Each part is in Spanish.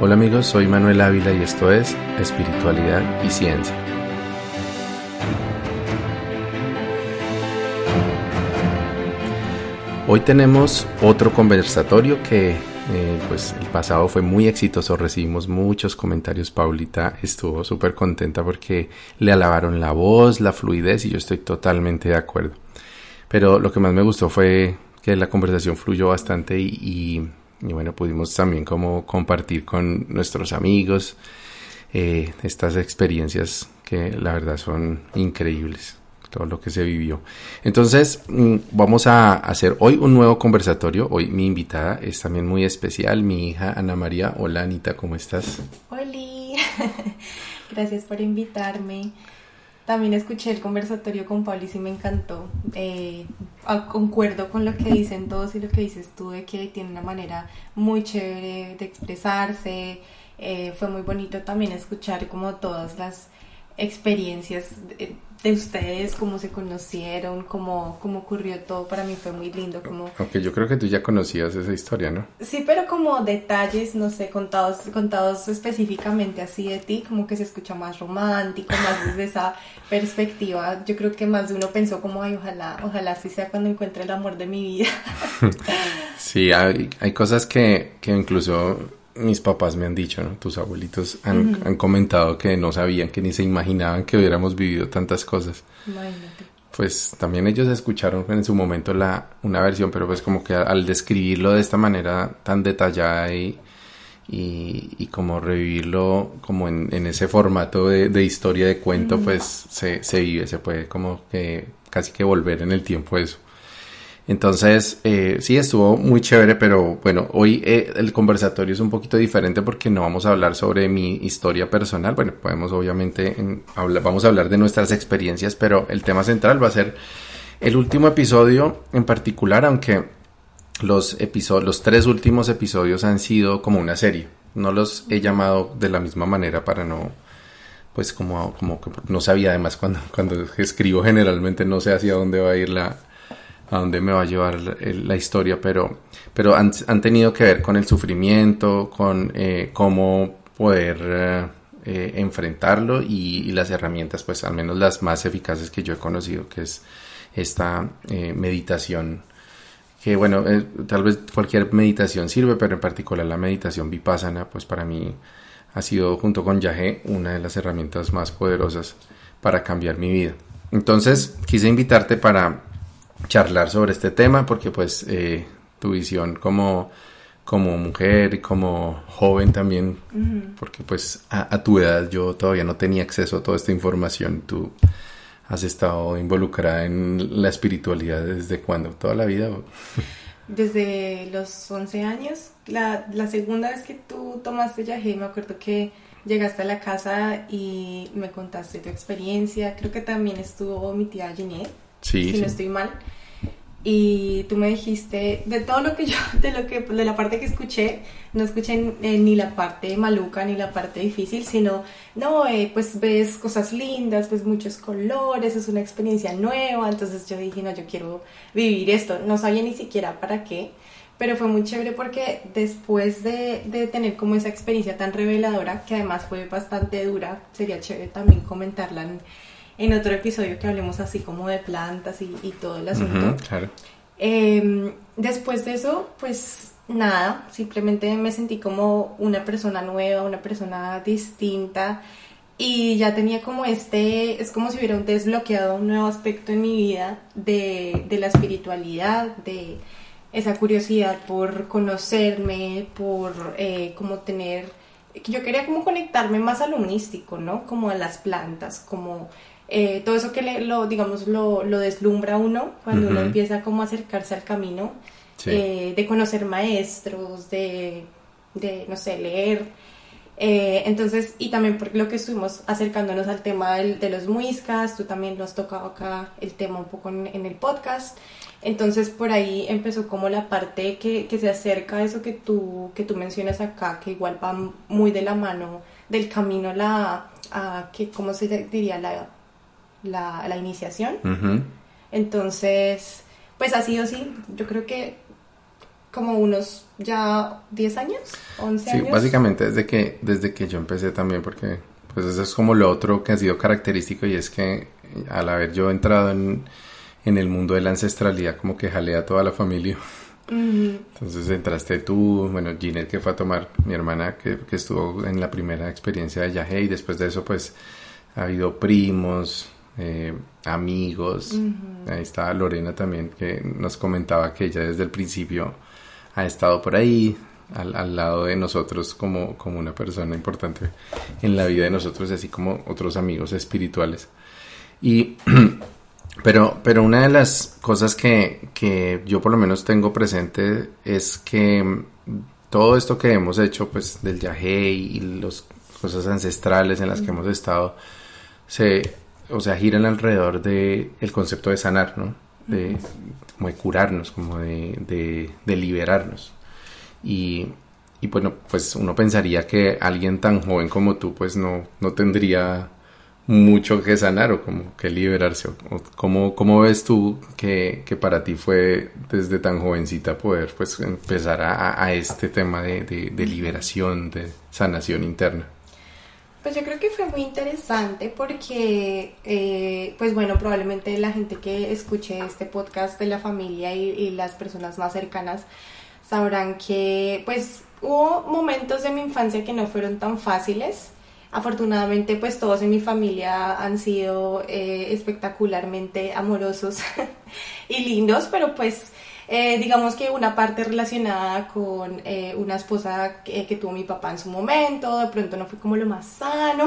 Hola amigos, soy Manuel Ávila y esto es Espiritualidad y Ciencia. Hoy tenemos otro conversatorio que eh, pues el pasado fue muy exitoso, recibimos muchos comentarios, Paulita estuvo súper contenta porque le alabaron la voz, la fluidez y yo estoy totalmente de acuerdo. Pero lo que más me gustó fue que la conversación fluyó bastante y, bueno, pudimos también como compartir con nuestros amigos eh, estas experiencias que la verdad son increíbles todo lo que se vivió. Entonces, mm, vamos a hacer hoy un nuevo conversatorio. Hoy mi invitada es también muy especial, mi hija Ana María. Hola Anita, ¿cómo estás? Hola, gracias por invitarme. También escuché el conversatorio con Pablo y sí me encantó. Eh, concuerdo con lo que dicen todos y lo que dices tú de que tiene una manera muy chévere de expresarse. Eh, fue muy bonito también escuchar como todas las experiencias de, ustedes, cómo se conocieron, cómo, cómo ocurrió todo, para mí fue muy lindo. Como... Aunque yo creo que tú ya conocías esa historia, ¿no? Sí, pero como detalles, no sé, contados, contados específicamente así de ti, como que se escucha más romántico, más desde esa perspectiva. Yo creo que más de uno pensó como, ay, ojalá, ojalá así sea cuando encuentre el amor de mi vida. sí, hay, hay cosas que, que incluso mis papás me han dicho, ¿no? Tus abuelitos han, han, comentado que no sabían, que ni se imaginaban que hubiéramos vivido tantas cosas. Pues también ellos escucharon en su momento la, una versión, pero pues como que al describirlo de esta manera tan detallada y, y, como revivirlo como en, en ese formato de, de, historia de cuento, pues se, se vive, se puede como que casi que volver en el tiempo eso. Entonces, eh, sí, estuvo muy chévere, pero bueno, hoy eh, el conversatorio es un poquito diferente porque no vamos a hablar sobre mi historia personal. Bueno, podemos obviamente, vamos a hablar de nuestras experiencias, pero el tema central va a ser el último episodio en particular, aunque los, episodios, los tres últimos episodios han sido como una serie. No los he llamado de la misma manera para no, pues como, como no sabía además cuando, cuando escribo generalmente no sé hacia dónde va a ir la a dónde me va a llevar la, historia, pero, pero han, tenido que ver con el sufrimiento, con eh, cómo poder eh, eh, enfrentarlo y, las herramientas, pues al menos las más eficaces que yo he conocido, que es esta meditación que bueno, tal vez cualquier meditación sirve, pero en particular la meditación vipassana, pues para mí ha sido junto con Yahé una de las herramientas más poderosas para cambiar mi vida. Entonces quise invitarte para charlar sobre este tema porque pues eh, tu visión como, como mujer y como joven también, porque pues a, tu edad yo todavía no tenía acceso a toda esta información, tú has estado involucrada en la espiritualidad desde cuándo, toda la vida. Desde los 11 años, la, la segunda vez que tú tomaste yagé, me acuerdo que llegaste a la casa y me contaste tu experiencia, creo que también estuvo mi tía Ginette Sí, si no estoy mal. Y tú me dijiste, de todo lo que yo, de lo que, de la parte que escuché, no escuché eh, ni la parte maluca ni la parte difícil, sino, no, eh, pues ves cosas lindas, ves muchos colores, es una experiencia nueva, entonces yo dije, no, yo quiero vivir esto, no sabía ni siquiera para qué, pero fue muy chévere porque después de, de tener como esa experiencia tan reveladora, que además fue bastante dura, sería chévere también comentarla en, en otro episodio que hablemos así como de plantas y, todo el asunto. Em, después de eso, pues nada, simplemente me sentí como una persona nueva, una persona distinta y ya tenía como este, es como si hubiera desbloqueado un nuevo aspecto en mi vida de, de la espiritualidad, de esa curiosidad por conocerme, por eh, como tener, yo quería como conectarme más a lo místico, ¿no? Como a las plantas, como eh, todo eso que le, lo, digamos, lo, lo deslumbra uno cuando uno empieza como a acercarse al camino, eh, de conocer maestros, de, de no sé, leer. Eh, entonces, y también por lo que estuvimos acercándonos al tema de los muiscas, tú también lo has tocado acá el tema un poco en, el podcast. Entonces, por ahí empezó como la parte que, que, se acerca a eso que tú, que tú mencionas acá, que igual va muy de la mano del camino la, a, que, ¿cómo se diría? La la, la iniciación. Entonces, pues ha sido así. Yo creo que como unos ya 10 años, 11 sí, años. básicamente desde que, desde que yo empecé también, porque pues eso es como lo otro que ha sido característico y es que al haber yo entrado en, en el mundo de la ancestralidad, como que jalea a toda la familia. Entonces entraste tú, bueno, Ginette que fue a tomar, mi hermana que, que estuvo en la primera experiencia de Yahé y después de eso pues ha habido primos, eh, amigos, ahí estaba Lorena también que nos comentaba que ella desde el principio ha estado por ahí, al, al, lado de nosotros como, como una persona importante en la vida de nosotros, así como otros amigos espirituales. Y Pero, pero una de las cosas que, que yo por lo menos tengo presente es que todo esto que hemos hecho, pues del viaje y las cosas ancestrales en las que hemos estado, se, o sea, giran alrededor del el concepto de sanar, ¿no? De, como de curarnos, como de, de, de liberarnos. Y, y, bueno, pues uno pensaría que alguien tan joven como tú, pues no, no tendría mucho que sanar o como que liberarse. O, ¿cómo, ¿Cómo ves tú que, que, para ti fue desde tan jovencita poder pues empezar a, a este tema de, de, de, liberación, de sanación interna? Pues yo creo que fue muy interesante porque, eh, pues bueno, probablemente la gente que escuche este podcast de la familia y, las personas más cercanas sabrán que pues hubo momentos de mi infancia que no fueron tan fáciles. Afortunadamente, pues todos en mi familia han sido eh, espectacularmente amorosos y lindos, pero pues eh, digamos que una parte relacionada con eh, una esposa que, que, tuvo mi papá en su momento, de pronto no fue como lo más sano,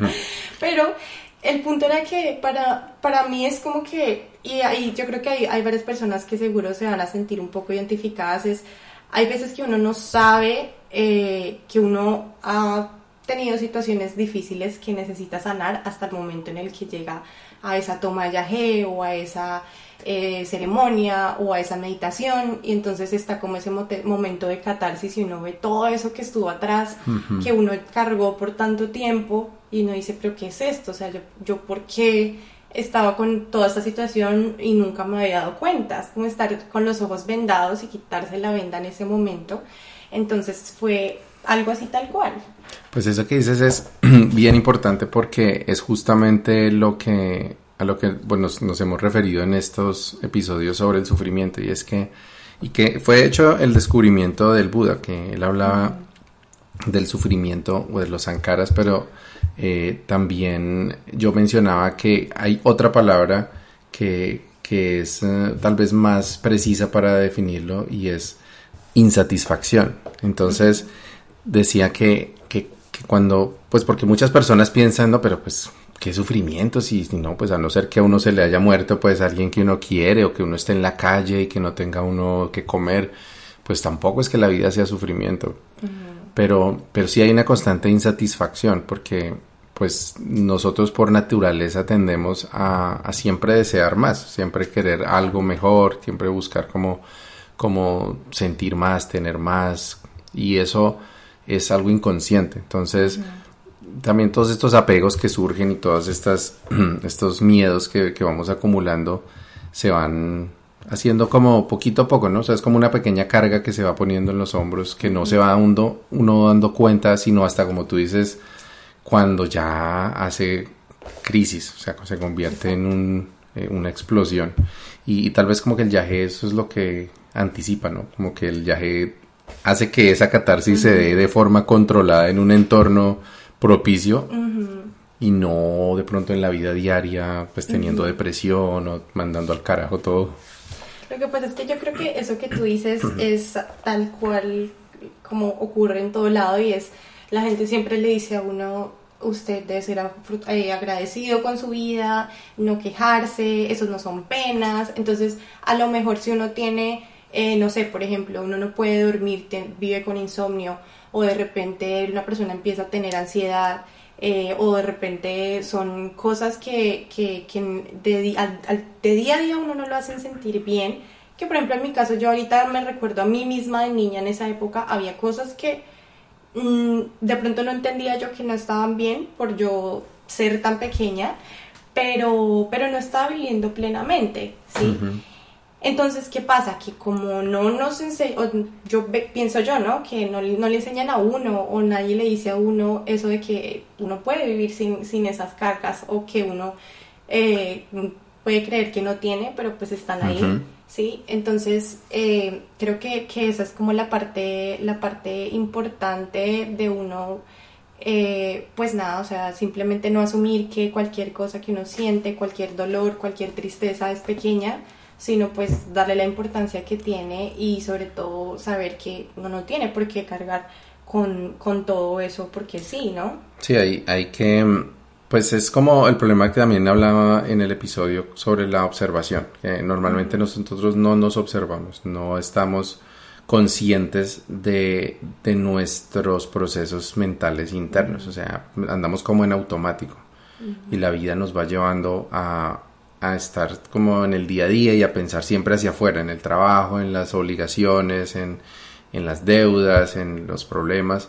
pero el punto era que para, para mí es como que, y ahí yo creo que hay, hay varias personas que seguro se van a sentir un poco identificadas, es, hay veces que uno no sabe que uno ha tenido situaciones difíciles que necesita sanar hasta el momento en el que llega a esa toma de o a esa eh, ceremonia o a esa meditación y entonces está como ese momento de catarsis y uno ve todo eso que estuvo atrás, que uno cargó por tanto tiempo y uno dice, pero ¿qué es esto? O sea, yo, yo ¿por qué estaba con toda esta situación y nunca me había dado cuenta? Es como estar con los ojos vendados y quitarse la venda en ese momento. Entonces fue algo así tal cual. Pues eso que dices es bien importante porque es justamente lo que a lo que bueno, nos, hemos referido en estos episodios sobre el sufrimiento y es que y que fue hecho el descubrimiento del Buda que él hablaba del sufrimiento o de los sankaras pero eh, también yo mencionaba que hay otra palabra que, que es eh, tal vez más precisa para definirlo y es insatisfacción. Entonces decía que, que, cuando, pues porque muchas personas piensan, no, pero pues qué sufrimiento, si, no, pues a no ser que a uno se le haya muerto, pues alguien que uno quiere o que uno esté en la calle y que no tenga uno que comer, pues tampoco es que la vida sea sufrimiento. Pero, pero sí hay una constante insatisfacción porque pues nosotros por naturaleza tendemos a, a, siempre desear más, siempre querer algo mejor, siempre buscar como, como sentir más, tener más y eso es algo inconsciente. Entonces, también todos estos apegos que surgen y todos estas, estos miedos que, que, vamos acumulando se van haciendo como poquito a poco, ¿no? O sea, es como una pequeña carga que se va poniendo en los hombros, que no se va uno, uno dando cuenta, sino hasta como tú dices, cuando ya hace crisis, o sea, se convierte en un, eh, una explosión. Y, y, tal vez como que el viaje eso es lo que anticipa, ¿no? Como que el viaje hace que esa catarsis se dé de forma controlada en un entorno propicio y no de pronto en la vida diaria, pues teniendo depresión o mandando al carajo todo. Lo que pasa es que yo creo que eso que tú dices es tal cual como ocurre en todo lado y es la gente siempre le dice a uno usted debe ser eh, agradecido con su vida, no quejarse, esos no son penas, entonces a lo mejor si uno tiene eh, no sé, por ejemplo, uno no puede dormir, vive con insomnio, o de repente una persona empieza a tener ansiedad, eh, o de repente son cosas que, que, de, al, de, día a día uno no lo hacen sentir bien, que por ejemplo en mi caso yo ahorita me recuerdo a mí misma de niña en esa época, había cosas que mm, de pronto no entendía yo que no estaban bien por yo ser tan pequeña, pero, pero no estaba viviendo plenamente, ¿sí? Entonces, ¿qué pasa? Que como no nos enseñan, yo pienso yo, ¿no? Que no, no, le enseñan a uno o nadie le dice a uno eso de que uno puede vivir sin, sin esas cargas o que uno eh, puede creer que no tiene, pero pues están ahí, ¿sí? Entonces, eh, creo que, que, esa es como la parte, la parte importante de uno, eh, pues nada, o sea, simplemente no asumir que cualquier cosa que uno siente, cualquier dolor, cualquier tristeza es pequeña, sino pues darle la importancia que tiene y sobre todo saber que uno no tiene por qué cargar con, con todo eso porque sí, ¿no? Sí, hay, hay que, pues es como el problema que también hablaba en el episodio sobre la observación, que normalmente nosotros no nos observamos, no estamos conscientes de, de nuestros procesos mentales internos, o sea, andamos como en automático y la vida nos va llevando a, a estar como en el día a día y a pensar siempre hacia afuera, en el trabajo, en las obligaciones, en, en las deudas, en los problemas,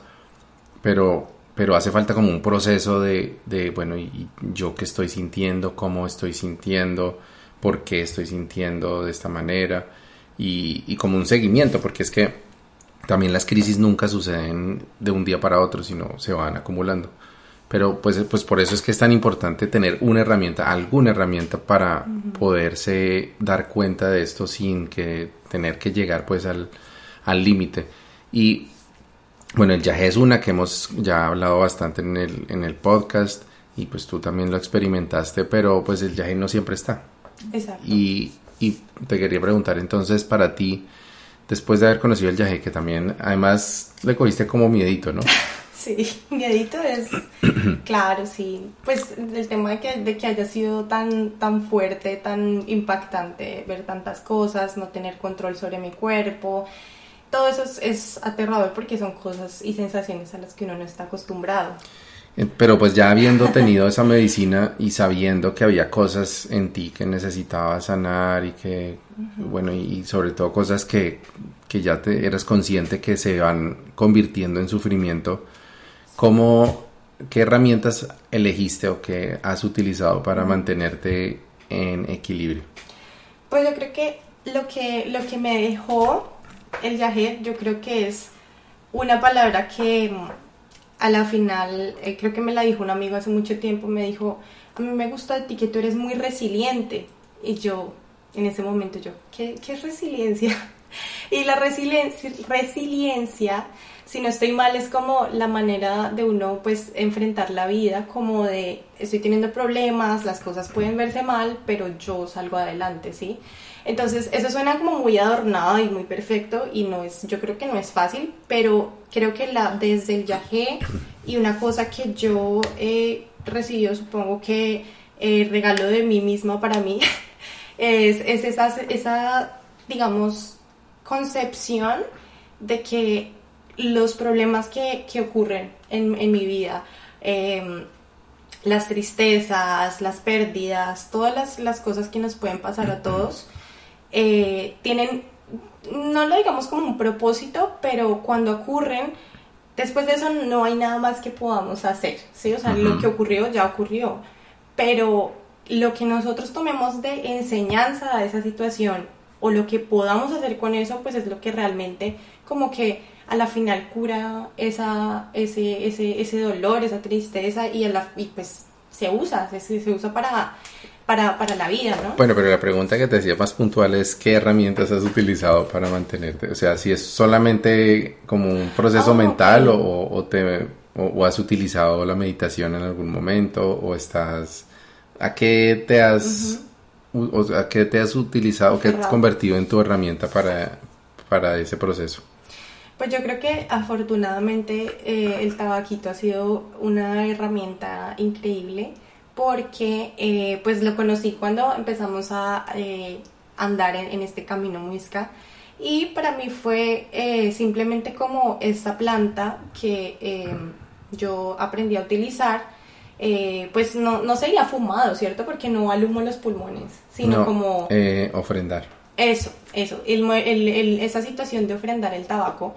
pero, pero hace falta como un proceso de, de bueno, y, yo qué estoy sintiendo, cómo estoy sintiendo, por qué estoy sintiendo de esta manera, y, y como un seguimiento, porque es que también las crisis nunca suceden de un día para otro, sino se van acumulando. Pero pues, pues por eso es que es tan importante tener una herramienta, alguna herramienta para poderse dar cuenta de esto sin que tener que llegar pues al límite. y bueno, el viaje es una que hemos ya hablado bastante en el, en el podcast y pues tú también lo experimentaste, pero pues el viaje no siempre está. Exacto. Y, y te quería preguntar entonces para ti, después de haber conocido el viaje, que también además le cogiste como miedito, ¿no? Sí, miedito es, claro, sí. Pues el tema de que, de que haya sido tan, tan fuerte, tan impactante, ver tantas cosas, no tener control sobre mi cuerpo, todo eso es, aterrador porque son cosas y sensaciones a las que uno no está acostumbrado. Eh, pero pues ya habiendo tenido esa medicina y sabiendo que había cosas en ti que necesitaba sanar y que, bueno, y sobre todo cosas que, que ya te eras consciente que se van convirtiendo en sufrimiento, ¿Cómo, qué herramientas elegiste o qué has utilizado para mantenerte en equilibrio? Pues yo creo que lo que, lo que me dejó el viaje, yo creo que es una palabra que a la final, eh, creo que me la dijo un amigo hace mucho tiempo, me dijo, a mí me gusta de ti que tú eres muy resiliente. Y yo, en ese momento, yo, ¿qué, qué es resiliencia? Y la resiliencia, resiliencia si no estoy mal, es como la manera de uno pues enfrentar la vida, como de estoy teniendo problemas, las cosas pueden verse mal, pero yo salgo adelante, ¿sí? Entonces, eso suena como muy adornado y muy perfecto y no es, yo creo que no es fácil, pero creo que la, desde el viaje y una cosa que yo he recibido, supongo que eh, regalo de mí misma para mí, es, es esa, esa, digamos, concepción de que los problemas que, ocurren en, mi vida, em, las tristezas, las pérdidas, todas las, cosas que nos pueden pasar a todos, eh, tienen, no lo digamos como un propósito, pero cuando ocurren, después de eso no hay nada más que podamos hacer, ¿sí? O sea, lo que ocurrió ya ocurrió, pero lo que nosotros tomemos de enseñanza a esa situación o lo que podamos hacer con eso, pues es lo que realmente como que a la final cura esa, ese, ese, ese dolor, esa tristeza y, la, y pues se usa, se, se usa para, para, para, la vida, ¿no? Bueno, pero la pregunta que te decía más puntual es qué herramientas has utilizado para mantenerte, o sea, si es solamente como un proceso ah, mental o, o, te, o, has utilizado la meditación en algún momento o estás, ¿a qué te has, a qué te has utilizado, qué has convertido en tu herramienta para, para ese proceso? Pues yo creo que afortunadamente eh, el tabaquito ha sido una herramienta increíble porque eh, pues lo conocí cuando empezamos a eh, andar en, este camino muisca y para mí fue simplemente como esta planta que yo aprendí a utilizar pues no, no sería fumado, ¿cierto? Porque no alumo los pulmones, sino como... ofrendar. Eso, eso, esa situación de ofrendar el tabaco,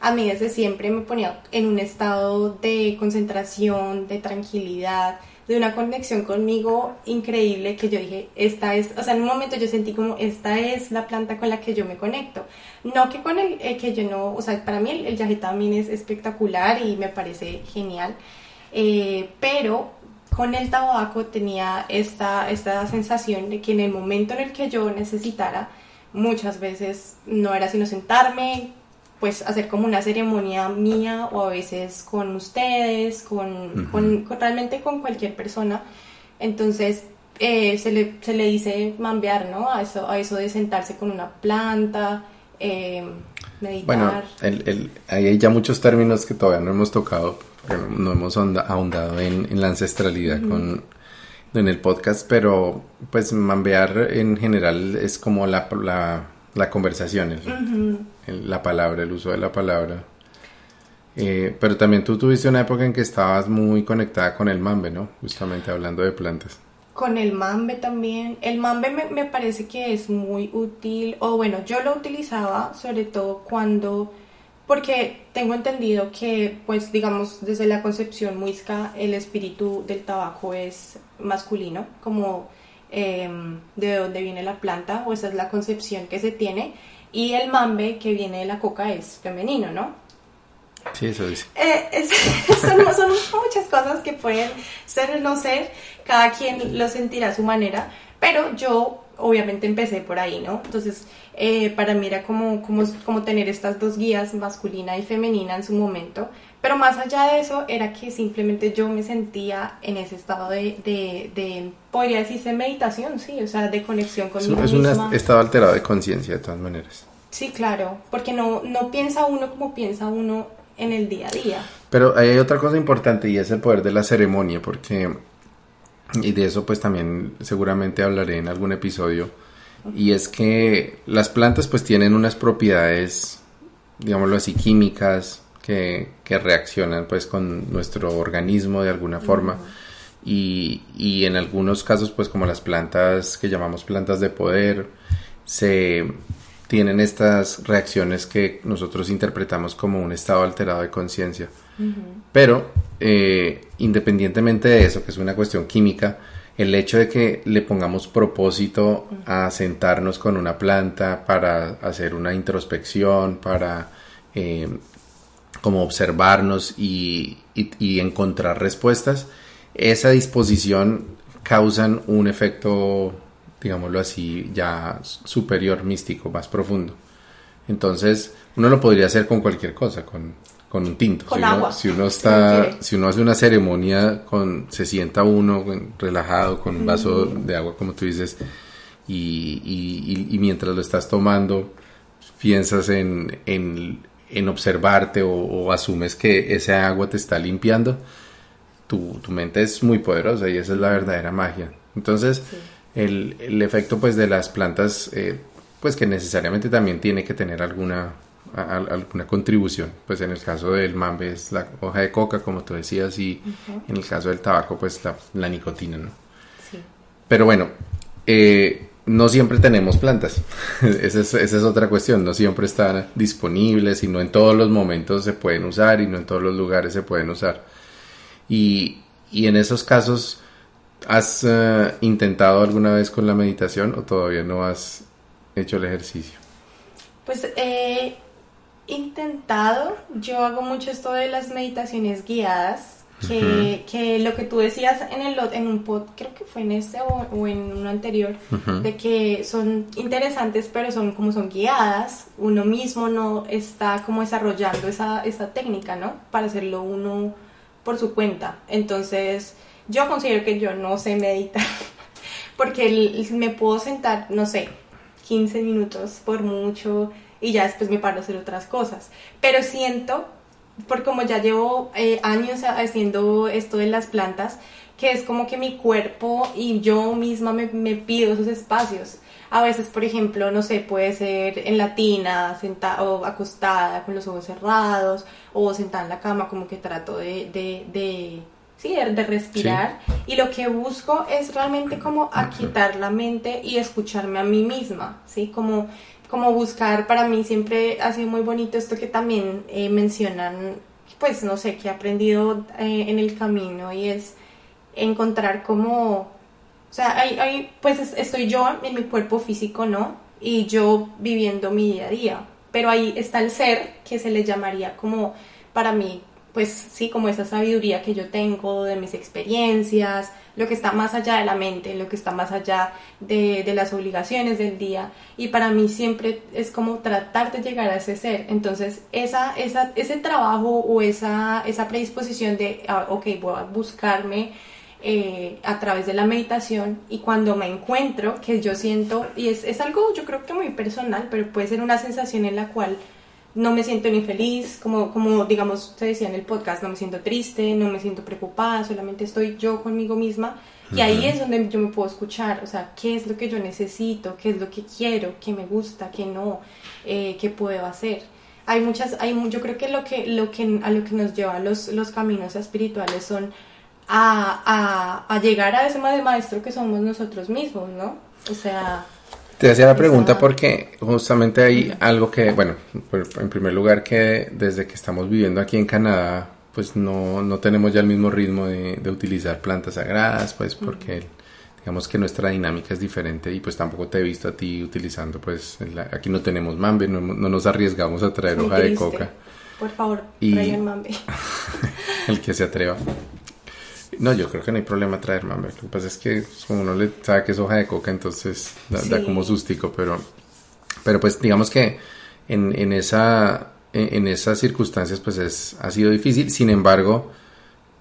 a mí desde siempre me ponía en un estado de concentración, de tranquilidad, de una conexión conmigo increíble que yo dije, esta es, o sea, en un momento yo sentí como, esta es la planta con la que yo me conecto. No que con el eh, que yo no, o sea, para mí el, el también es espectacular y me parece genial, eh, pero con el tabaco tenía esta, esta sensación de que en el momento en el que yo necesitara, muchas veces no era sino sentarme, pues hacer como una ceremonia mía o a veces con ustedes, con, realmente con cualquier persona. Entonces eh, se, le, se le dice mambear, ¿no? A eso, a eso de sentarse con una planta, eh, meditar. Bueno, el, hay ya muchos términos que todavía no hemos tocado, no hemos ahondado en, en la ancestralidad con, en el podcast, pero pues mambear en general es como la, la, la conversación la palabra, el uso de la palabra. Eh, pero también tú tuviste una época en que estabas muy conectada con el mambe, ¿no? Justamente hablando de plantas. Con el mambe también. El mambe me, me parece que es muy útil, o bueno, yo lo utilizaba sobre todo cuando, porque tengo entendido que, pues digamos, desde la concepción muisca, el espíritu del tabaco es masculino, como em, de dónde viene la planta, o esa es la concepción que se tiene y el mambe que viene de la coca es femenino, ¿no? Sí, eso dice. Eh, son, son, muchas cosas que pueden ser o no ser, cada quien lo sentirá a su manera, pero yo obviamente empecé por ahí, ¿no? Entonces, eh, para mí era como, como, como tener estas dos guías, masculina y femenina en su momento, pero más allá de eso era que simplemente yo me sentía en ese estado de, de, de podría decirse meditación, sí, o sea, de conexión con Es un estado alterado de conciencia de todas maneras. Sí, claro, porque no, no piensa uno como piensa uno en el día a día. Pero hay otra cosa importante y es el poder de la ceremonia, porque, y de eso pues también seguramente hablaré en algún episodio, y es que las plantas pues tienen unas propiedades, digámoslo así, químicas, que, reaccionan pues con nuestro organismo de alguna forma. y, y, en algunos casos pues como las plantas que llamamos plantas de poder se tienen estas reacciones que nosotros interpretamos como un estado alterado de conciencia. Pero eh, independientemente de eso, que es una cuestión química, el hecho de que le pongamos propósito a sentarnos con una planta para hacer una introspección, para eh, como observarnos y, encontrar respuestas, esa disposición causan un efecto, digámoslo así, ya superior, místico, más profundo. Entonces, uno lo podría hacer con cualquier cosa, con, un tinto. Con si agua. Uno, si uno está, si uno hace una ceremonia con, se sienta uno relajado con un vaso de agua, como tú dices, y, mientras lo estás tomando, piensas en, en observarte o, asumes que ese agua te está limpiando, tu, mente es muy poderosa y esa es la verdadera magia. Entonces, el, el, efecto pues de las plantas, eh, pues que necesariamente también tiene que tener alguna, alguna contribución. Pues en el caso del mambe es la hoja de coca, como tú decías, y en el caso del tabaco, pues la, la nicotina, ¿no? Pero bueno, eh, no siempre tenemos plantas. esa, es, otra cuestión. No siempre están disponibles y no en todos los momentos se pueden usar y no en todos los lugares se pueden usar. Y, en esos casos, ¿has eh, intentado alguna vez con la meditación o todavía no has hecho el ejercicio? Pues he intentado. Yo hago mucho esto de las meditaciones guiadas que, que, lo que tú decías en, el, en un pod, creo que fue en este o, en uno anterior, de que son interesantes, pero son como son guiadas, uno mismo no está como desarrollando esa, esa técnica, ¿no? Para hacerlo uno por su cuenta. Entonces, yo considero que yo no sé meditar, porque me puedo sentar, no sé, 15 minutos por mucho y ya después me paro a hacer otras cosas. Pero siento porque como ya llevo eh, años haciendo esto de las plantas, que es como que mi cuerpo y yo misma me, pido esos espacios. A veces, por ejemplo, no sé, puede ser en la tina, sentada acostada con los ojos cerrados, o sentada en la cama, como que trato de, de, de sí, de respirar. Y lo que busco es realmente como aquietar la mente y escucharme a mí misma, ¿sí? Como como buscar, para mí siempre ha sido muy bonito esto que también eh, mencionan, pues no sé, que he aprendido eh, en el camino y es encontrar como, o sea, hay, pues estoy yo en mi cuerpo físico, ¿no? Y yo viviendo mi día a día, pero ahí está el ser que se le llamaría como, para mí, pues sí, como esa sabiduría que yo tengo de mis experiencias, lo que está más allá de la mente, lo que está más allá de, las obligaciones del día. Y para mí siempre es como tratar de llegar a ese ser. Entonces, esa, esa, ese trabajo o esa, esa predisposición de, ah, ok, voy a buscarme eh, a través de la meditación y cuando me encuentro, que yo siento, y es, es algo yo creo que muy personal, pero puede ser una sensación en la cual no me siento ni feliz, como, como digamos te decía en el podcast, no me siento triste, no me siento preocupada, solamente estoy yo conmigo misma. Y ahí es donde yo me puedo escuchar, o sea, qué es lo que yo necesito, qué es lo que quiero, qué me gusta, qué no, eh, qué puedo hacer. Hay muchas, hay, yo creo que lo que, lo que a lo que nos lleva los, los caminos espirituales son a, a, a llegar a ese maestro que somos nosotros mismos, ¿no? O sea, te hacía la pregunta porque justamente hay algo que, bueno, en primer lugar que desde que estamos viviendo aquí en Canadá, pues no, no tenemos ya el mismo ritmo de, de utilizar plantas sagradas, pues porque digamos que nuestra dinámica es diferente y pues tampoco te he visto a ti utilizando, pues aquí no tenemos mambe, no, no nos arriesgamos a traer hoja de coca. Por favor, traigan mambe. el que se atreva. No, yo creo que no hay problema traer mambe. Lo que pasa es que como uno le sabe que es hoja de coca, entonces da, como sustico, pero, pero pues digamos que en, en, esa, en, esas circunstancias pues es, ha sido difícil. Sin embargo,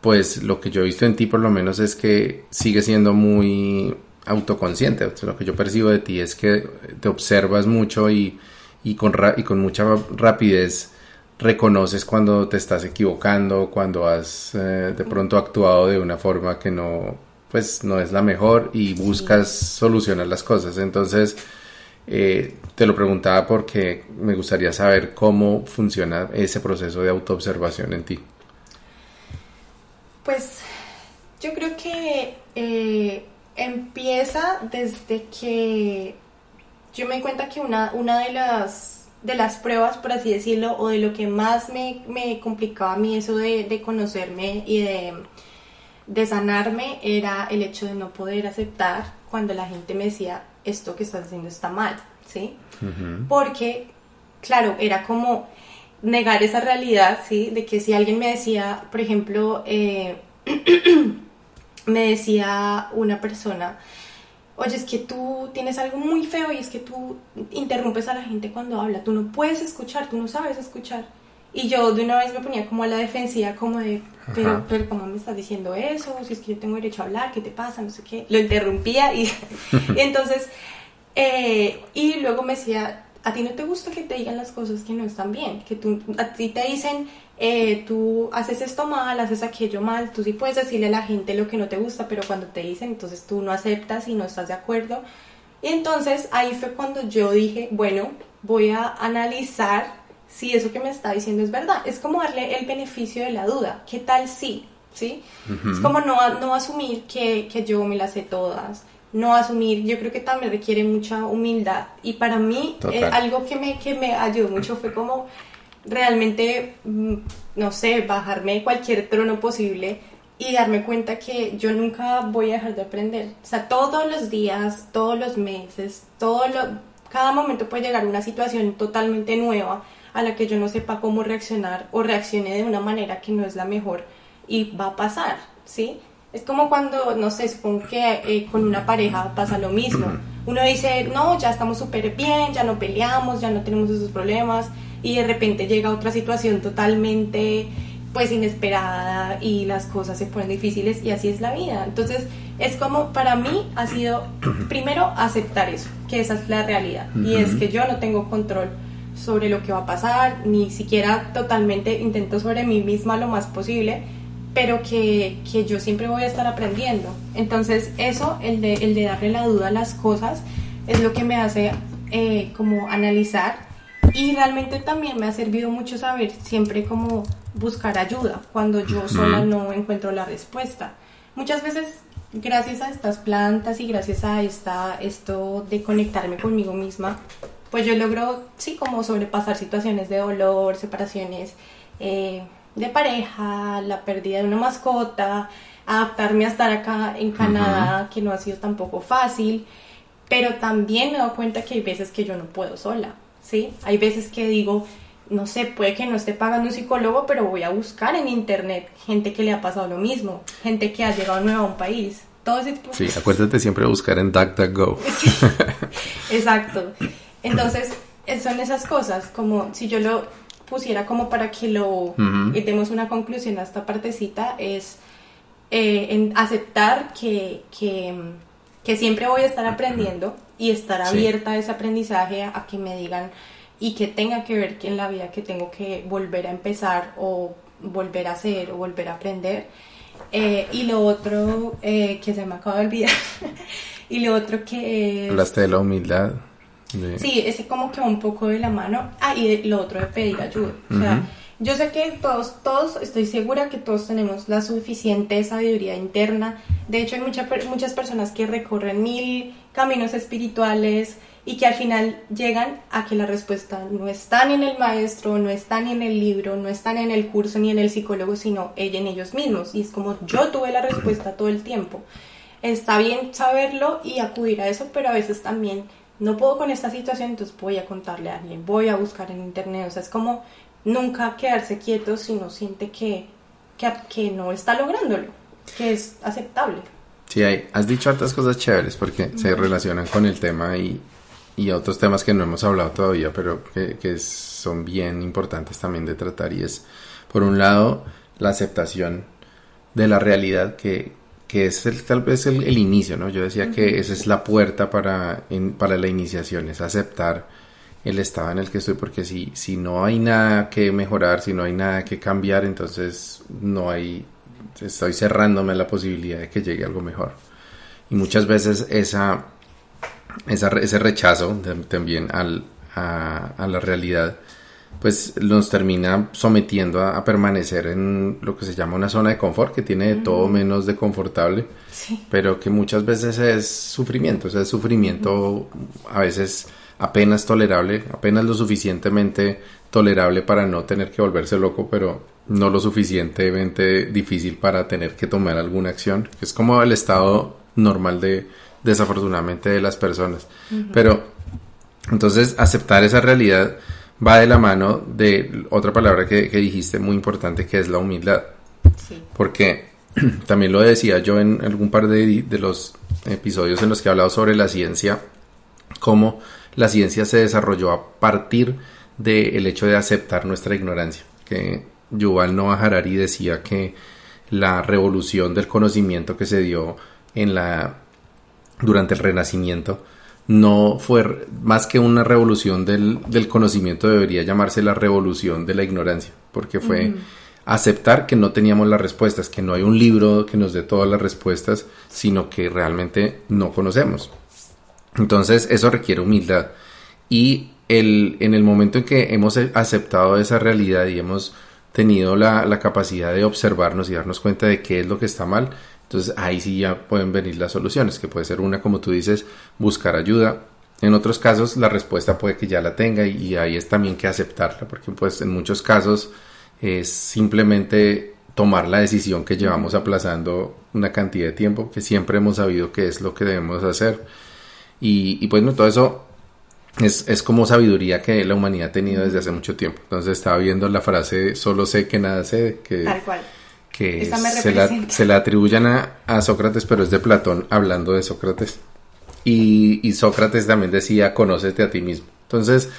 pues lo que yo he visto en ti por lo menos es que sigue siendo muy autoconsciente. lo que yo percibo de ti es que te observas mucho y, y, con, y con mucha rapidez reconoces cuando te estás equivocando, cuando has eh, de pronto actuado de una forma que no, pues no es la mejor y buscas solucionar las cosas. Entonces, eh, te lo preguntaba porque me gustaría saber cómo funciona ese proceso de autoobservación en ti. Pues yo creo que eh, empieza desde que yo me di cuenta que una, una de las de las pruebas, por así decirlo, o de lo que más me, me complicaba a mí eso de, de conocerme y de, de, sanarme era el hecho de no poder aceptar cuando la gente me decía esto que estás haciendo está mal, ¿sí? Porque, claro, era como negar esa realidad, ¿sí? De que si alguien me decía, por ejemplo, eh, me decía una persona, oye, es que tú tienes algo muy feo y es que tú interrumpes a la gente cuando habla, tú no puedes escuchar, tú no sabes escuchar. Y yo de una vez me ponía como a la defensiva, como de, pero, pero ¿cómo me estás diciendo eso? Si es que yo tengo derecho a hablar, ¿qué te pasa? No sé qué. Lo interrumpía y, entonces, eh, y luego me decía, a ti no te gusta que te digan las cosas que no están bien, que tú, a ti te dicen, eh, tú haces esto mal, haces aquello mal, tú sí puedes decirle a la gente lo que no te gusta, pero cuando te dicen, entonces tú no aceptas y no estás de acuerdo. Y entonces ahí fue cuando yo dije, bueno, voy a analizar si eso que me está diciendo es verdad. Es como darle el beneficio de la duda. ¿Qué tal si? ¿Sí? Es como no, no asumir que, que yo me las sé todas, no asumir, yo creo que también requiere mucha humildad. Y para mí, eh, algo que me, que me ayudó mucho fue como realmente, mm, no sé, bajarme cualquier trono posible y darme cuenta que yo nunca voy a dejar de aprender. O sea, todos los días, todos los meses, todo lo, cada momento puede llegar una situación totalmente nueva a la que yo no sepa cómo reaccionar o reaccione de una manera que no es la mejor y va a pasar, ¿sí? Es como cuando, no sé, supongo que eh, con una pareja pasa lo mismo. Uno dice, no, ya estamos súper bien, ya no peleamos, ya no tenemos esos problemas, y de repente llega otra situación totalmente pues inesperada y las cosas se ponen difíciles y así es la vida. Entonces es como para mí ha sido primero aceptar eso, que esa es la realidad y es que yo no tengo control sobre lo que va a pasar, ni siquiera totalmente intento sobre mí misma lo más posible, pero que, que yo siempre voy a estar aprendiendo. Entonces eso, el de, el de darle la duda a las cosas, es lo que me hace eh, como analizar y realmente también me ha servido mucho saber siempre cómo buscar ayuda cuando yo sola no encuentro la respuesta. Muchas veces gracias a estas plantas y gracias a esta, esto de conectarme conmigo misma, pues yo logro, sí, como sobrepasar situaciones de dolor, separaciones, eh, de pareja, la pérdida de una mascota, adaptarme a estar acá en Canadá, que no ha sido tampoco fácil, pero también me dado cuenta que hay veces que yo no puedo sola, ¿sí? Hay veces que digo, no sé, puede que no esté pagando un psicólogo, pero voy a buscar en internet gente que le ha pasado lo mismo, gente que ha llegado nueva a un país. Todo ese tipo Sí, acuérdate siempre de buscar en DuckDuckGo. Sí, exacto. Entonces, son esas cosas, como si yo lo pusiera como para que lo y demos una conclusión a esta partecita, es eh, en aceptar que, que, siempre voy a estar aprendiendo y estar abierta a ese aprendizaje, a, que me digan y que tenga que ver que en la vida que tengo que volver a empezar o volver a hacer o volver a aprender. Eh, y lo otro eh, que se me acaba de olvidar, y lo otro que es... Hablaste de la humildad. Sí, ese como que un poco de la mano. Ah, y lo otro de pedir ayuda. O sea, yo sé que todos, todos, estoy segura que todos tenemos la suficiente sabiduría interna. De hecho, hay mucha, muchas personas que recorren mil caminos espirituales y que al final llegan a que la respuesta no está ni en el maestro, no está ni en el libro, no está ni en el curso ni en el psicólogo, sino en ellos mismos. Y es como yo tuve la respuesta todo el tiempo. Está bien saberlo y acudir a eso, pero a veces también no puedo con esta situación, entonces voy a contarle a alguien, voy a buscar en internet. O sea, es como nunca quedarse quieto si no siente que, que, no está lográndolo, que es aceptable. Sí, hay, has dicho hartas cosas chéveres porque se relacionan con el tema y, y otros temas que no hemos hablado todavía, pero que, que, son bien importantes también de tratar. Y es, por un lado, la aceptación de la realidad que, que es el, tal vez el, el, inicio, ¿no? Yo decía que esa es la puerta para, para la iniciación, es aceptar el estado en el que estoy, porque si, si no hay nada que mejorar, si no hay nada que cambiar, entonces no hay, estoy cerrándome la posibilidad de que llegue algo mejor. Y muchas veces esa, esa ese rechazo también al, a, la realidad, pues nos termina sometiendo a, permanecer en lo que se llama una zona de confort, que tiene de todo menos de confortable, pero que muchas veces es sufrimiento, o sea, es sufrimiento a veces apenas tolerable, apenas lo suficientemente tolerable para no tener que volverse loco, pero no lo suficientemente difícil para tener que tomar alguna acción, que es como el estado normal de desafortunadamente de las personas. Pero entonces aceptar esa realidad va de la mano de otra palabra que, dijiste muy importante que es la humildad. Porque también lo decía yo en algún par de, de los episodios en los que he hablado sobre la ciencia, como la ciencia se desarrolló a partir del hecho de aceptar nuestra ignorancia. Que Yuval Noah Harari decía que la revolución del conocimiento que se dio en la durante el Renacimiento no fue más que una revolución del, conocimiento, debería llamarse la revolución de la ignorancia, porque fue aceptar que no teníamos las respuestas, que no hay un libro que nos dé todas las respuestas, sino que realmente no conocemos. Entonces eso requiere humildad. Y el, en el momento en que hemos aceptado esa realidad y hemos tenido la, capacidad de observarnos y darnos cuenta de qué es lo que está mal, entonces ahí sí ya pueden venir las soluciones, que puede ser una, como tú dices, buscar ayuda. En otros casos la respuesta puede que ya la tenga y, ahí es también que aceptarla, porque pues en muchos casos es simplemente tomar la decisión que llevamos aplazando una cantidad de tiempo, que siempre hemos sabido que es lo que debemos hacer y, y pues no, todo eso es, es, como sabiduría que la humanidad ha tenido desde hace mucho tiempo. Entonces estaba viendo la frase, solo sé que nada sé, que, que se, la, se, la, atribuyan a, a, Sócrates, pero es de Platón hablando de Sócrates. Y, y, Sócrates también decía, conócete a ti mismo. Entonces,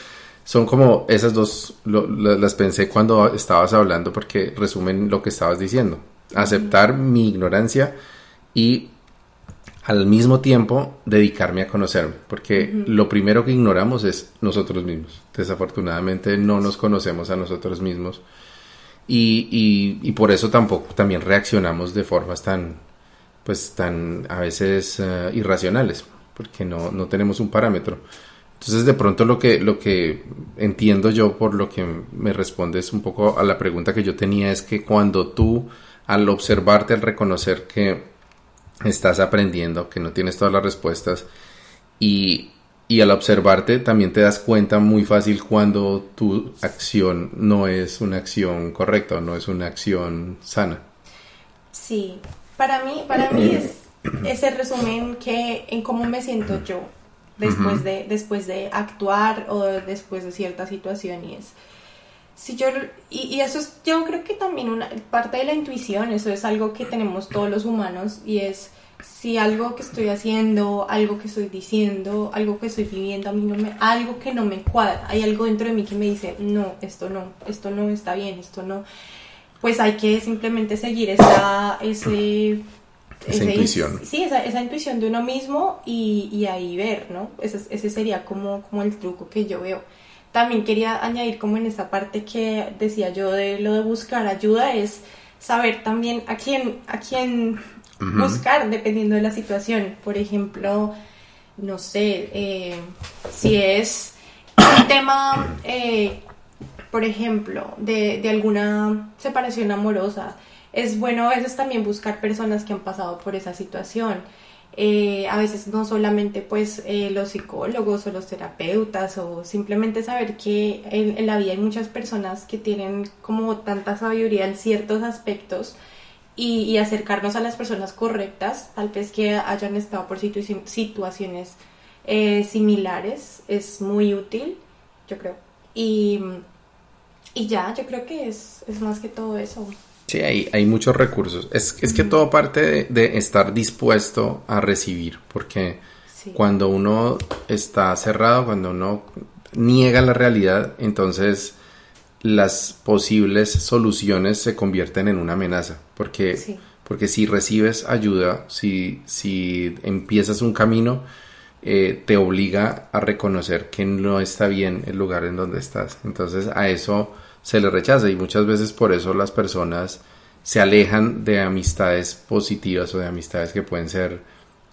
son como esas dos, las pensé cuando estabas hablando porque resumen lo que estabas diciendo. Aceptar mi ignorancia y al mismo tiempo dedicarme a conocerme, porque lo primero que ignoramos es nosotros mismos. Desafortunadamente no nos conocemos a nosotros mismos y, y, por eso tampoco también reaccionamos de formas tan, pues tan a veces eh, irracionales, porque no, no tenemos un parámetro. Entonces de pronto lo que, lo que entiendo yo por lo que me respondes un poco a la pregunta que yo tenía es que cuando tú al observarte, al reconocer que estás aprendiendo, que no tienes todas las respuestas y y al observarte también te das cuenta muy fácil cuando tu acción no es una acción correcta o no es una acción sana. Sí, para mí, para mí es ese resumen que en cómo me siento yo después, de, después de actuar o después de cierta situación y es si yo y, y, eso es yo creo que también una parte de la intuición eso es algo que tenemos todos los humanos y es si algo que estoy haciendo, algo que estoy diciendo, algo que estoy viviendo, a mí no me, algo que no me cuadra, hay algo dentro de mí que me dice, no, esto no, esto no está bien, esto no, pues hay que simplemente seguir esa, ese, esa intuición. Sí, esa, esa, intuición de uno mismo y, y ahí ver, ¿no? Ese, ese sería como, como el truco que yo veo. También quería añadir como en esa parte que decía yo de lo de buscar ayuda es saber también a quién, a quién buscar dependiendo de la situación. Por ejemplo, no sé, eh, si es un tema, eh, por ejemplo, de, de, alguna separación amorosa, es bueno a veces también buscar personas que han pasado por esa situación. Eh, a veces no solamente pues los psicólogos o los terapeutas o simplemente saber que en, en, la vida hay muchas personas que tienen como tanta sabiduría en ciertos aspectos y, acercarnos a las personas correctas, tal vez que hayan estado por situaciones eh, similares, es muy útil, yo creo. Y, y ya, yo creo que es, es, más que todo eso. Sí, hay, hay muchos recursos. Es, es que todo parte de, estar dispuesto a recibir, porque cuando uno está cerrado, cuando uno niega la realidad, entonces las posibles soluciones se convierten en una amenaza, porque, porque si recibes ayuda, si, si empiezas un camino, eh, te obliga a reconocer que no está bien el lugar en donde estás. Entonces a eso se le rechaza y muchas veces por eso las personas se alejan de amistades positivas o de amistades que pueden ser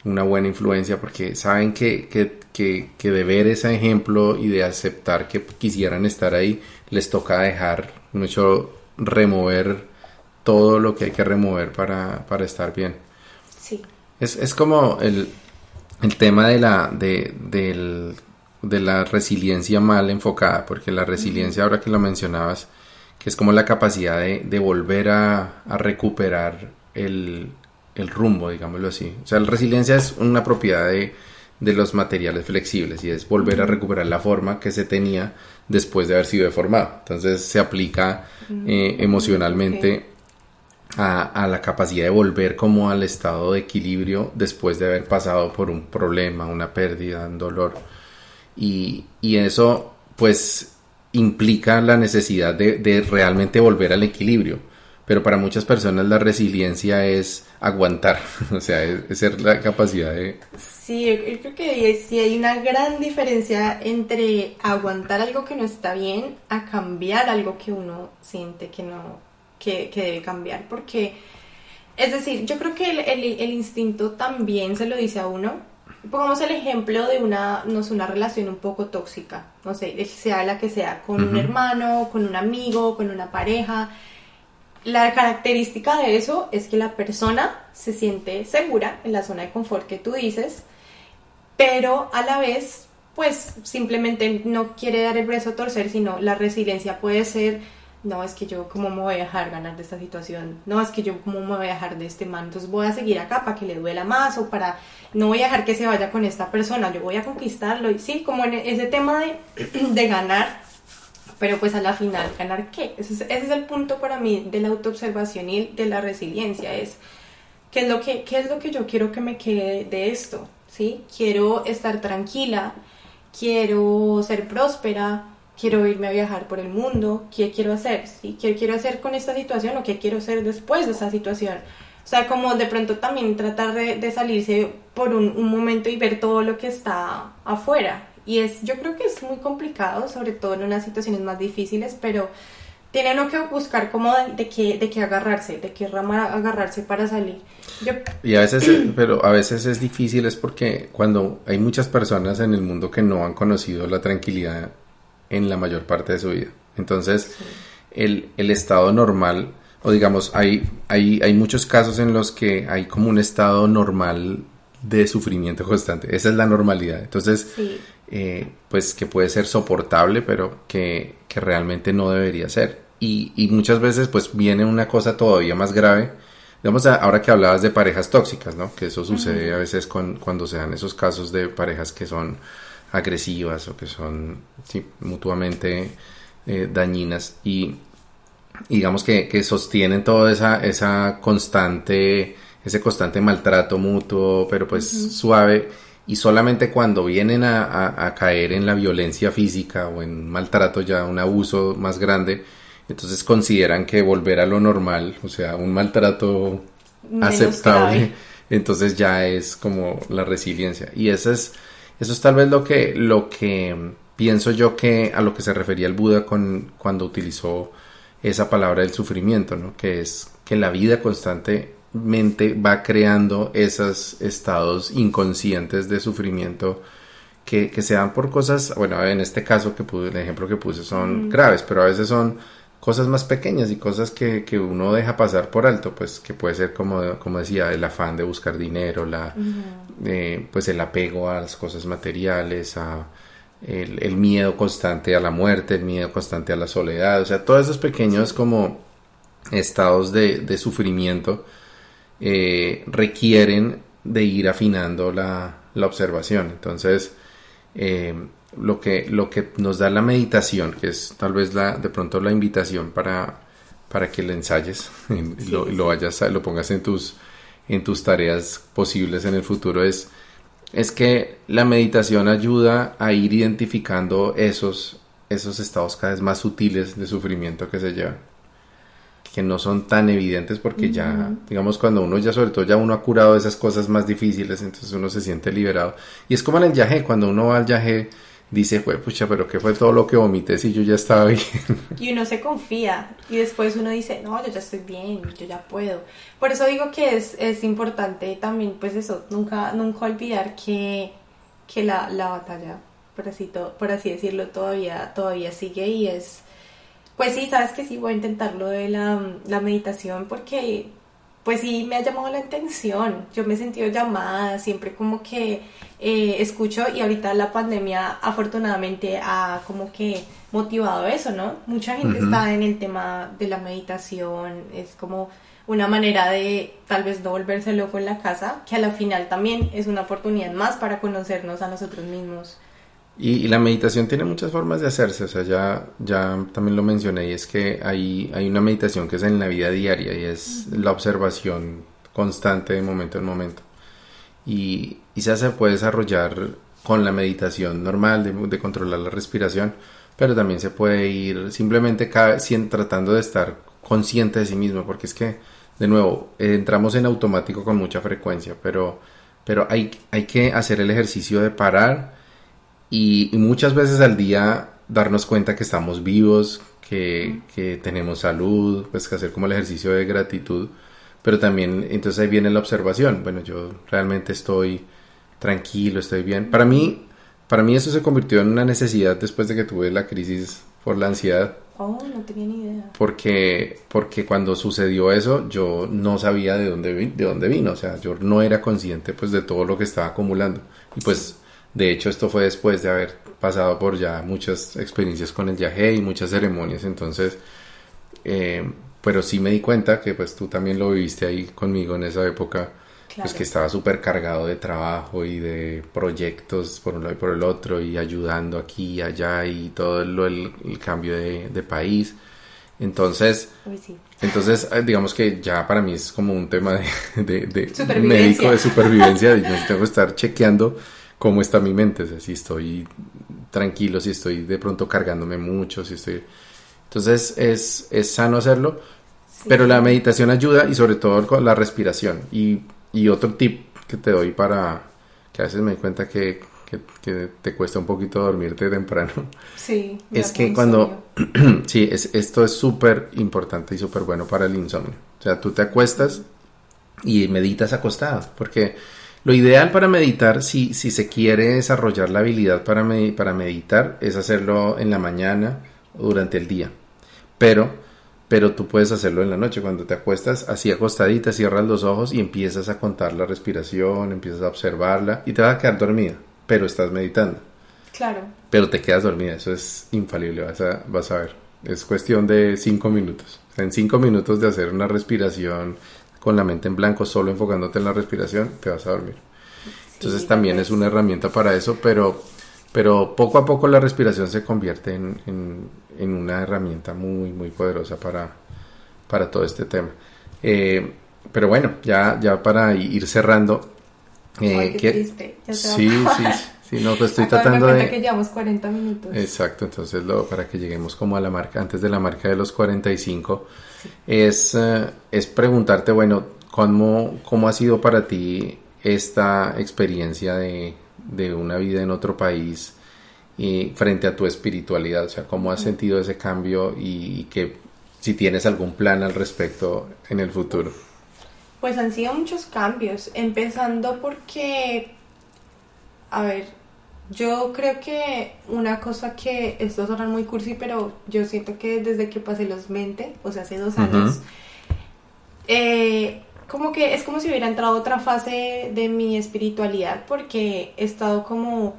una buena influencia porque saben que, que, que, que de ver ese ejemplo y de aceptar que quisieran estar ahí, les toca dejar mucho remover todo lo que hay que remover para, para estar bien. Sí. Es, es como el, el, tema de la, de, del, de la resiliencia mal enfocada, porque la resiliencia, ahora que lo mencionabas, que es como la capacidad de, de volver a, a recuperar el, el, rumbo, digámoslo así. O sea, la resiliencia es una propiedad de, de los materiales flexibles y es volver a recuperar la forma que se tenía después de haber sido deformado. Entonces se aplica eh, emocionalmente a, la capacidad de volver como al estado de equilibrio después de haber pasado por un problema, una pérdida, un dolor. Y, eso pues implica la necesidad de, de realmente volver al equilibrio. Pero para muchas personas la resiliencia es aguantar, o sea, es, ser la capacidad de... Sí, yo, creo que sí hay una gran diferencia entre aguantar algo que no está bien a cambiar algo que uno siente que no, que, que debe cambiar, porque, es decir, yo creo que el, el, instinto también se lo dice a uno, pongamos el ejemplo de una, no sé, una relación un poco tóxica, no sé, sea la que sea, con un hermano, con un amigo, con una pareja, la característica de eso es que la persona se siente segura en la zona de confort que tú dices, pero a la vez, pues simplemente no quiere dar el brazo a torcer, sino la resiliencia puede ser, no, es que yo cómo me voy a dejar ganar de esta situación, no, es que yo cómo me voy a dejar de este man, entonces voy a seguir acá para que le duela más o para, no voy a dejar que se vaya con esta persona, yo voy a conquistarlo, y sí, como en ese tema de, de ganar, pero pues a la final, ¿ganar qué? Ese es, el punto para mí de la autoobservación y de la resiliencia, es ¿qué es, lo que, qué es lo que yo quiero que me quede de esto, ¿sí? Quiero estar tranquila, quiero ser próspera, quiero irme a viajar por el mundo, ¿qué quiero hacer? ¿Sí? ¿Qué quiero hacer con esta situación o qué quiero hacer después de esta situación? O sea, como de pronto también tratar de, salirse por un, un, momento y ver todo lo que está afuera y es, yo creo que es muy complicado, sobre todo en unas situaciones más difíciles, pero tiene uno que buscar como de, qué, de qué agarrarse, de qué rama agarrarse para salir. Y a veces, pero a veces es difícil es porque cuando hay muchas personas en el mundo que no han conocido la tranquilidad en la mayor parte de su vida. Entonces, el, el, estado normal, o digamos, hay, hay, hay muchos casos en los que hay como un estado normal de sufrimiento constante. Esa es la normalidad. Entonces, eh, pues que puede ser soportable, pero que, que realmente no debería ser. Y, y, muchas veces pues viene una cosa todavía más grave. Digamos, ahora que hablabas de parejas tóxicas, ¿no? Que eso sucede a veces con, cuando se dan esos casos de parejas que son agresivas o que son mutuamente eh, dañinas y digamos que, que sostienen toda esa, esa constante, ese constante maltrato mutuo, pero pues suave y solamente cuando vienen a, caer en la violencia física o en maltrato ya, un abuso más grande, entonces consideran que volver a lo normal, o sea, un maltrato aceptable, entonces ya es como la resiliencia. Y eso es, eso es tal vez lo que, lo que pienso yo que a lo que se refería el Buda con, cuando utilizó esa palabra del sufrimiento, ¿no? Que es que la vida constantemente va creando esos estados inconscientes de sufrimiento que, que se dan por cosas, bueno, en este caso que puse, el ejemplo que puse son graves, pero a veces son cosas más pequeñas y cosas que, que, uno deja pasar por alto, pues que puede ser como, como decía, el afán de buscar dinero, la, eh, pues el apego a las cosas materiales, a el, miedo constante a la muerte, el miedo constante a la soledad, o sea, todos esos pequeños como estados de, sufrimiento eh, requieren de ir afinando la, observación. Entonces, eh, lo, que, lo que nos da la meditación, que es tal vez la, de pronto la invitación para, para que lo ensayes, y lo, lo, vayas, lo pongas en tus, en tus tareas posibles en el futuro, es es que la meditación ayuda a ir identificando esos, esos estados cada vez más sutiles de sufrimiento que se llevan que no son tan evidentes porque ya, digamos, cuando uno ya, sobre todo ya uno ha curado esas cosas más difíciles, entonces uno se siente liberado. Y es como en el viaje, cuando uno va al viaje dice, fue pucha, pero ¿qué fue todo lo que vomité si yo ya estaba bien? Y uno se confía y después uno dice, no, yo ya estoy bien, yo ya puedo. Por eso digo que es, es importante también, pues eso, nunca, nunca olvidar que, que la, la batalla, por así, por así decirlo, todavía, todavía sigue y es... Pues sí, sabes que sí, voy a intentar lo de la, la meditación porque pues sí me ha llamado la atención. Yo me he sentido llamada, siempre como que eh, escucho y ahorita la pandemia afortunadamente ha como que motivado eso, ¿no? Mucha gente está en el tema de la meditación, es como una manera de tal vez no volverse loco en la casa, que a la final también es una oportunidad más para conocernos a nosotros mismos. Y, la meditación tiene muchas formas de hacerse, o sea, ya, ya también lo mencioné, y es que hay, hay una meditación que es en la vida diaria y es la observación constante de momento en momento. Y, y se puede desarrollar con la meditación normal de, controlar la respiración, pero también se puede ir simplemente cada, tratando de estar consciente de sí mismo, porque es que, de nuevo, entramos en automático con mucha frecuencia, pero, pero hay, hay que hacer el ejercicio de parar y, muchas veces al día darnos cuenta que estamos vivos, que, que, tenemos salud, pues que hacer como el ejercicio de gratitud, pero también entonces ahí viene la observación, bueno, yo realmente estoy tranquilo, estoy bien. Para mí, para mí eso se convirtió en una necesidad después de que tuve la crisis por la ansiedad. Oh, no tenía ni idea. Porque, porque cuando sucedió eso, yo no sabía de dónde, de dónde vino, o sea, yo no era consciente pues de todo lo que estaba acumulando. Y pues de hecho, esto fue después de haber pasado por ya muchas experiencias con el viaje y muchas ceremonias, entonces, eh, pero sí me di cuenta que pues tú también lo viviste ahí conmigo en esa época, pues que estaba súper cargado de trabajo y de proyectos por un lado y por el otro y ayudando aquí y allá y todo el, cambio de, país. Entonces, entonces, eh, digamos que ya para mí es como un tema de, de, médico, de supervivencia, y tengo que estar chequeando cómo está mi mente, si estoy tranquilo, si estoy de pronto cargándome mucho, si estoy... Entonces es, es sano hacerlo, pero la meditación ayuda y sobre todo con la respiración. Y, y, otro tip que te doy para que a veces me doy cuenta que, que, te cuesta un poquito dormirte temprano. Sí. Es que cuando... sí, es, esto es súper importante y súper bueno para el insomnio. O sea, tú te acuestas y meditas acostado, porque lo ideal para meditar, si, si se quiere desarrollar la habilidad para, para meditar, es hacerlo en la mañana o durante el día. Pero, pero tú puedes hacerlo en la noche cuando te acuestas así acostadita, cierras los ojos y empiezas a contar la respiración, empiezas a observarla y te vas a quedar dormida, pero estás meditando. Claro. Pero te quedas dormida, eso es infalible, vas a, vas a ver. Es cuestión de cinco minutos. En cinco minutos de hacer una respiración con la mente en blanco, solo enfocándote en la respiración, te vas a dormir. Entonces también es una herramienta para eso, pero, pero poco a poco la respiración se convierte en, una herramienta muy, muy poderosa para, para todo este tema. Eh, pero bueno, ya, ya para ir cerrando. Eh, triste. sí, sí, sí, no, pues estoy tratando de... que llevamos 40 minutos. Exacto, entonces lo, para que lleguemos como a la marca, antes de la marca de los 45, es, eh, es preguntarte, bueno, ¿cómo, ¿cómo ha sido para ti esta experiencia de, una vida en otro país y frente a tu espiritualidad? O sea, ¿cómo has sentido ese cambio y, que si tienes algún plan al respecto en el futuro? Pues han sido muchos cambios, empezando porque, a ver, yo creo que una cosa que, esto suena muy cursi, pero yo siento que desde que pasé los 20, o sea, hace dos años, eh, como que es como si hubiera entrado otra fase de mi espiritualidad porque he estado como,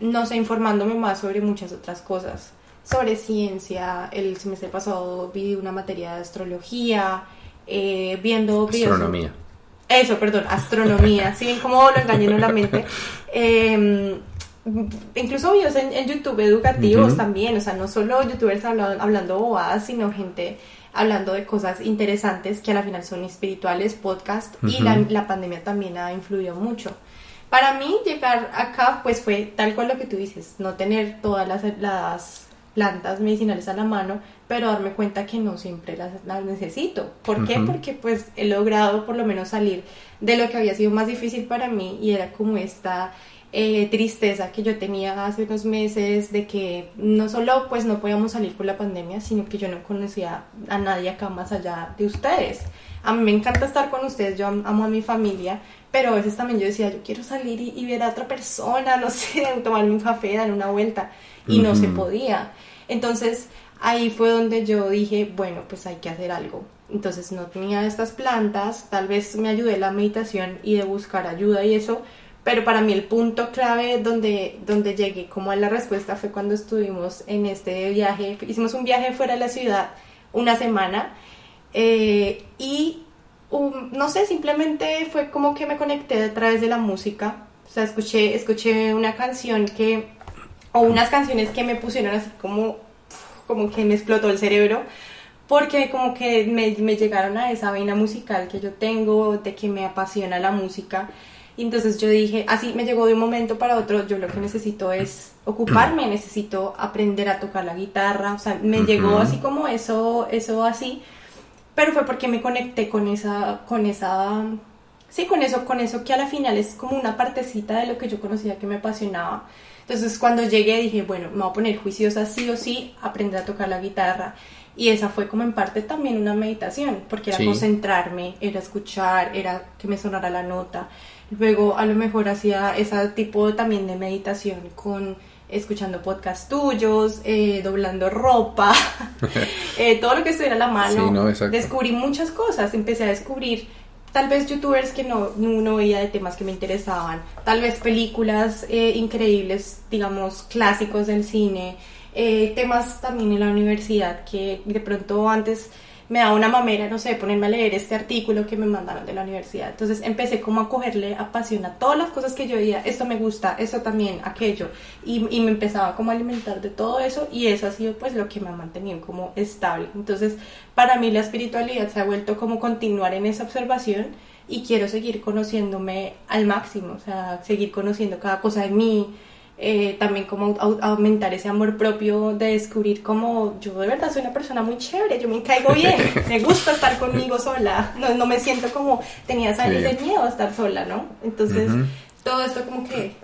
no sé, informándome más sobre muchas otras cosas, sobre ciencia, el semestre pasado vi una materia de astrología, eh, viendo... Astronomía. Eso, perdón, astronomía, si bien como lo engañé en la mente. Em, incluso videos en, YouTube educativos también, o sea, no solo youtubers hablando, hablando bobadas, sino gente hablando de cosas interesantes que a la final son espirituales, podcast, y la, pandemia también ha influido mucho. Para mí llegar acá pues fue tal cual lo que tú dices, no tener todas las, las plantas medicinales a la mano, pero darme cuenta que no siempre las, las necesito. ¿Por qué? Porque pues he logrado por lo menos salir de lo que había sido más difícil para mí y era como esta eh, tristeza que yo tenía hace unos meses de que no solo pues no podíamos salir por la pandemia, sino que yo no conocía a nadie acá más allá de ustedes. A mí me encanta estar con ustedes, yo amo a mi familia, pero a veces también yo decía, yo quiero salir y, ver a otra persona, no sé, tomarme un café, dar una vuelta, y no se podía. Entonces ahí fue donde yo dije, bueno, pues hay que hacer algo. Entonces no tenía estas plantas, tal vez me ayudé la meditación y de buscar ayuda y eso, pero para mí el punto clave donde, donde llegué como a la respuesta fue cuando estuvimos en este viaje, hicimos un viaje fuera de la ciudad una semana eh, y no sé, simplemente fue como que me conecté a través de la música, o sea, escuché, escuché una canción que, o unas canciones que me pusieron así como, como que me explotó el cerebro porque como que me, me llegaron a esa vaina musical que yo tengo, de que me apasiona la música y entonces yo dije, así me llegó de un momento para otro, yo lo que necesito es ocuparme, necesito aprender a tocar la guitarra, o sea, me llegó así como eso, eso así, pero fue porque me conecté con esa, con esa, sí, con eso, con eso que a la final es como una partecita de lo que yo conocía que me apasionaba. Entonces cuando llegué dije, bueno, me voy a poner juiciosa sí o sí, aprender a tocar la guitarra. Y esa fue como en parte también una meditación, porque era concentrarme, era escuchar, era que me sonara la nota. Luego a lo mejor hacía ese tipo también de meditación con escuchando podcasts tuyos, eh, doblando ropa, eh, todo lo que estuviera a la mano. Descubrí muchas cosas, empecé a descubrir tal vez youtubers que no, no veía de temas que me interesaban, tal vez películas eh, increíbles, digamos, clásicos del cine, temas también en la universidad que de pronto antes me da una mamera, no sé, ponerme a leer este artículo que me mandaron de la universidad. Entonces empecé como a cogerle apasión a todas las cosas que yo veía, esto me gusta, esto también, aquello, y, y, me empezaba como a alimentar de todo eso y eso ha sido pues lo que me ha mantenido como estable. Entonces para mí la espiritualidad se ha vuelto como continuar en esa observación y quiero seguir conociéndome al máximo, o sea, seguir conociendo cada cosa de mí, eh, también como aumentar ese amor propio de descubrir como yo de verdad soy una persona muy chévere, yo me caigo bien, me gusta estar conmigo sola, no, no me siento como tenía años de miedo a estar sola, ¿no? Entonces, todo esto como que,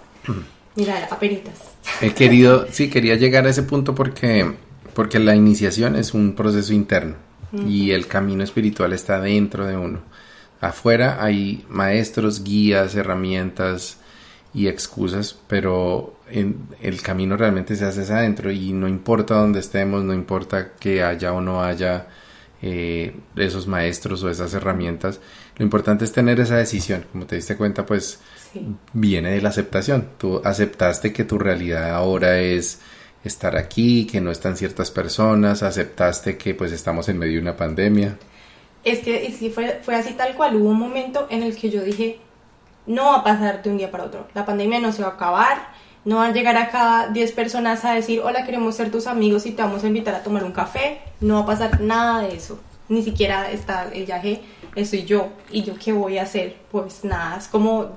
mira, apenitas. He querido, sí, quería llegar a ese punto porque, porque la iniciación es un proceso interno y el camino espiritual está dentro de uno. Afuera hay maestros, guías, herramientas, y excusas, pero en, el camino realmente se hace adentro y no importa dónde estemos, no importa que haya o no haya eh, esos maestros o esas herramientas, lo importante es tener esa decisión, como te diste cuenta, pues viene de la aceptación, tú aceptaste que tu realidad ahora es estar aquí, que no están ciertas personas, aceptaste que pues estamos en medio de una pandemia. Es que sí, fue, fue así tal cual, hubo un momento en el que yo dije, no va a pasar de un día para otro. La pandemia no se va a acabar, no van a llegar acá 10 personas a decir, hola, queremos ser tus amigos y te vamos a invitar a tomar un café. No va a pasar nada de eso. Ni siquiera está el viaje, soy yo. ¿Y yo qué voy a hacer? Pues nada, es como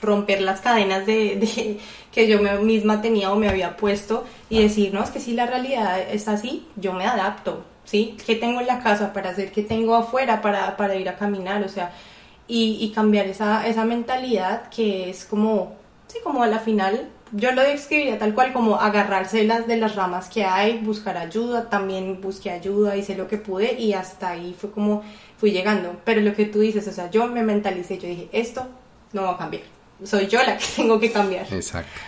romper las cadenas de, que yo misma tenía o me había puesto y decir, no, es que si la realidad es así, yo me adapto. ¿Sí? ¿Qué tengo en la casa para hacer? ¿Qué tengo afuera para, para ir a caminar? O sea, y, cambiar esa, esa mentalidad que es como, sí, como a la final, yo lo describiría tal cual como agarrarse las de las ramas que hay, buscar ayuda, también busqué ayuda, hice lo que pude y hasta ahí fue como fui llegando. Pero lo que tú dices, o sea, yo me mentalicé, yo dije, esto no va a cambiar, soy yo la que tengo que cambiar. Exacto.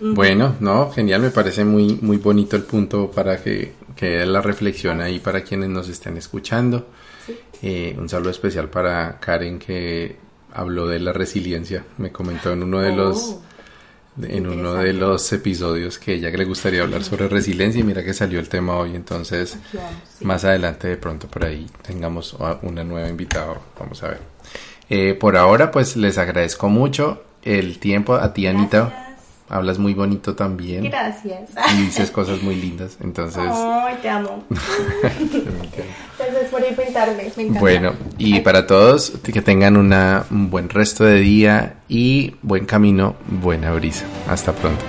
Bueno, no, genial, me parece muy, muy bonito el punto para que quede la reflexión ahí para quienes nos estén escuchando. Eh, un saludo especial para Karen que habló de la resiliencia. Me comentó en uno de oh, los en uno de los episodios que ella le gustaría hablar sobre resiliencia y mira que salió el tema hoy. Entonces más adelante de pronto por ahí tengamos una nueva invitada. Vamos a ver. Eh, por ahora pues les agradezco mucho el tiempo a ti Anita hablas muy bonito también. Gracias. Y dices cosas muy lindas, entonces... Ay, te amo. Gracias por invitarme, me encanta. Bueno, y para todos, que tengan una, un buen resto de día y buen camino, buena brisa. Hasta pronto.